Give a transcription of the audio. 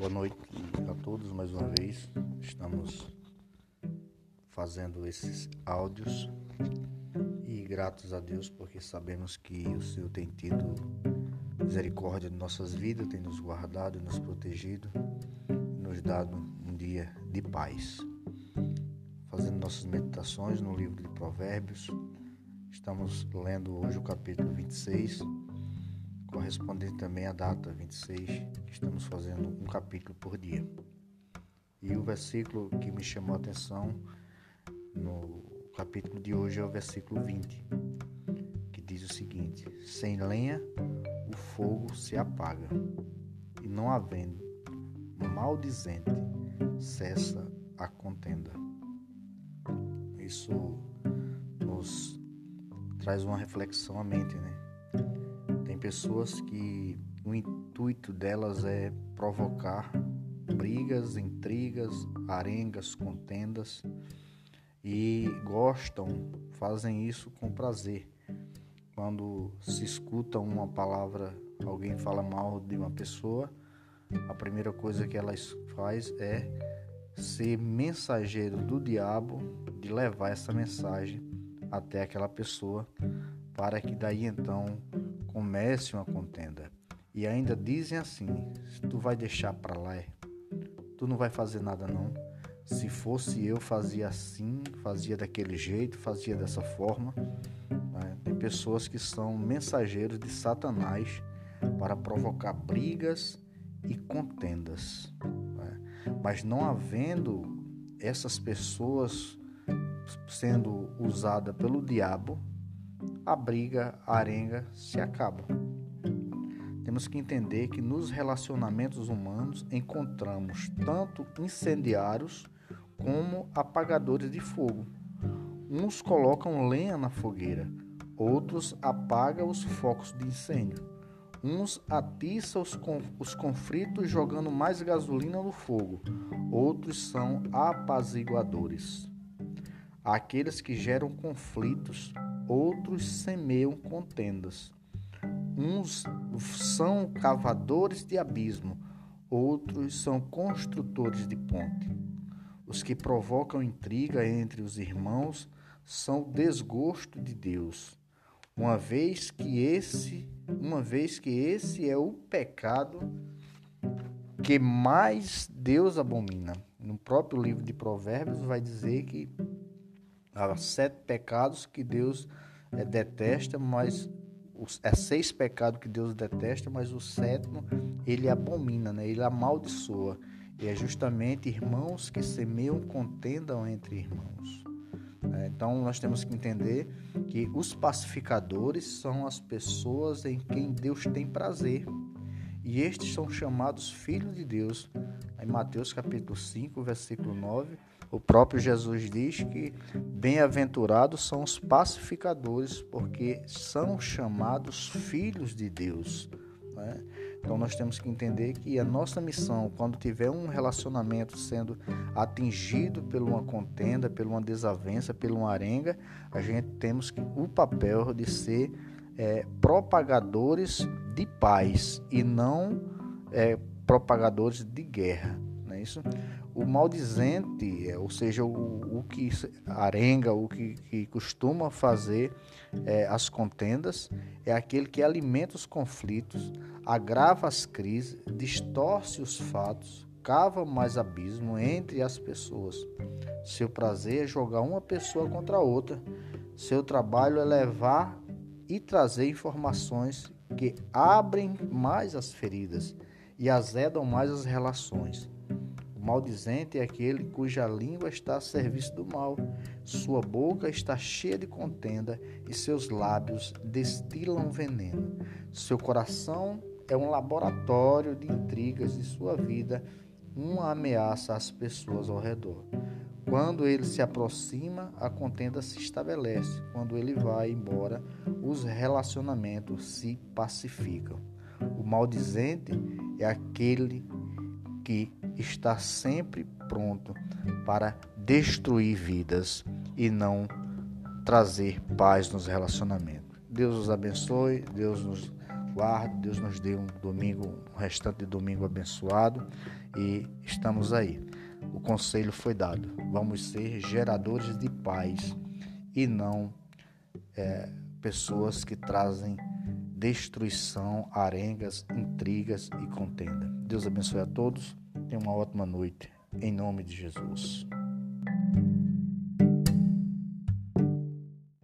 Boa noite a todos mais uma vez. Estamos fazendo esses áudios e gratos a Deus porque sabemos que o Senhor tem tido misericórdia de nossas vidas, tem nos guardado nos protegido, nos dado um dia de paz. Fazendo nossas meditações no livro de Provérbios, estamos lendo hoje o capítulo 26 correspondente também à data 26, que estamos fazendo um capítulo por dia. E o versículo que me chamou a atenção no capítulo de hoje é o versículo 20, que diz o seguinte: Sem lenha o fogo se apaga, e não havendo maldizente cessa a contenda. Isso nos traz uma reflexão à mente, né? Pessoas que o intuito delas é provocar brigas, intrigas, arengas, contendas e gostam, fazem isso com prazer. Quando se escuta uma palavra, alguém fala mal de uma pessoa, a primeira coisa que elas faz é ser mensageiro do diabo de levar essa mensagem até aquela pessoa para que daí então comece uma contenda. E ainda dizem assim: tu vai deixar para lá, é? tu não vai fazer nada não. Se fosse eu, fazia assim, fazia daquele jeito, fazia dessa forma. Né? Tem pessoas que são mensageiros de Satanás para provocar brigas e contendas. Né? Mas não havendo essas pessoas sendo usadas pelo diabo, a briga, a arenga se acaba. Temos que entender que nos relacionamentos humanos encontramos tanto incendiários como apagadores de fogo. Uns colocam lenha na fogueira, outros apagam os focos de incêndio. Uns atiçam os, os conflitos jogando mais gasolina no fogo, outros são apaziguadores. Aqueles que geram conflitos outros semeiam contendas. Uns são cavadores de abismo, outros são construtores de ponte. Os que provocam intriga entre os irmãos são o desgosto de Deus, uma vez que esse, uma vez que esse é o pecado que mais Deus abomina. No próprio livro de Provérbios vai dizer que há sete pecados que Deus é, detesta, mas os, é seis pecados que Deus detesta, mas o sétimo ele abomina, né? ele amaldiçoa. E é justamente irmãos que semeiam contendam entre irmãos. É, então nós temos que entender que os pacificadores são as pessoas em quem Deus tem prazer. E estes são chamados filhos de Deus. Em Mateus capítulo 5, versículo 9, o próprio Jesus diz que bem-aventurados são os pacificadores, porque são chamados filhos de Deus. Né? Então nós temos que entender que a nossa missão, quando tiver um relacionamento sendo atingido por uma contenda, por uma desavença, por uma arenga, a gente temos que, o papel de ser é, propagadores de paz e não é, propagadores de guerra. Não é isso? O maldizente, é, ou seja, o, o que arenga, o que, que costuma fazer é, as contendas, é aquele que alimenta os conflitos, agrava as crises, distorce os fatos, cava mais abismo entre as pessoas. Seu prazer é jogar uma pessoa contra a outra. Seu trabalho é levar e trazer informações que abrem mais as feridas e azedam mais as relações. O maldizente é aquele cuja língua está a serviço do mal, sua boca está cheia de contenda e seus lábios destilam veneno. Seu coração é um laboratório de intrigas e sua vida uma ameaça às pessoas ao redor. Quando ele se aproxima, a contenda se estabelece. Quando ele vai embora, os relacionamentos se pacificam. O maldizente é aquele que está sempre pronto para destruir vidas e não trazer paz nos relacionamentos. Deus os abençoe, Deus nos guarde, Deus nos dê um domingo, um restante de domingo abençoado e estamos aí. O conselho foi dado. Vamos ser geradores de paz e não é, pessoas que trazem destruição, arengas, intrigas e contenda. Deus abençoe a todos. Tenha uma ótima noite. Em nome de Jesus.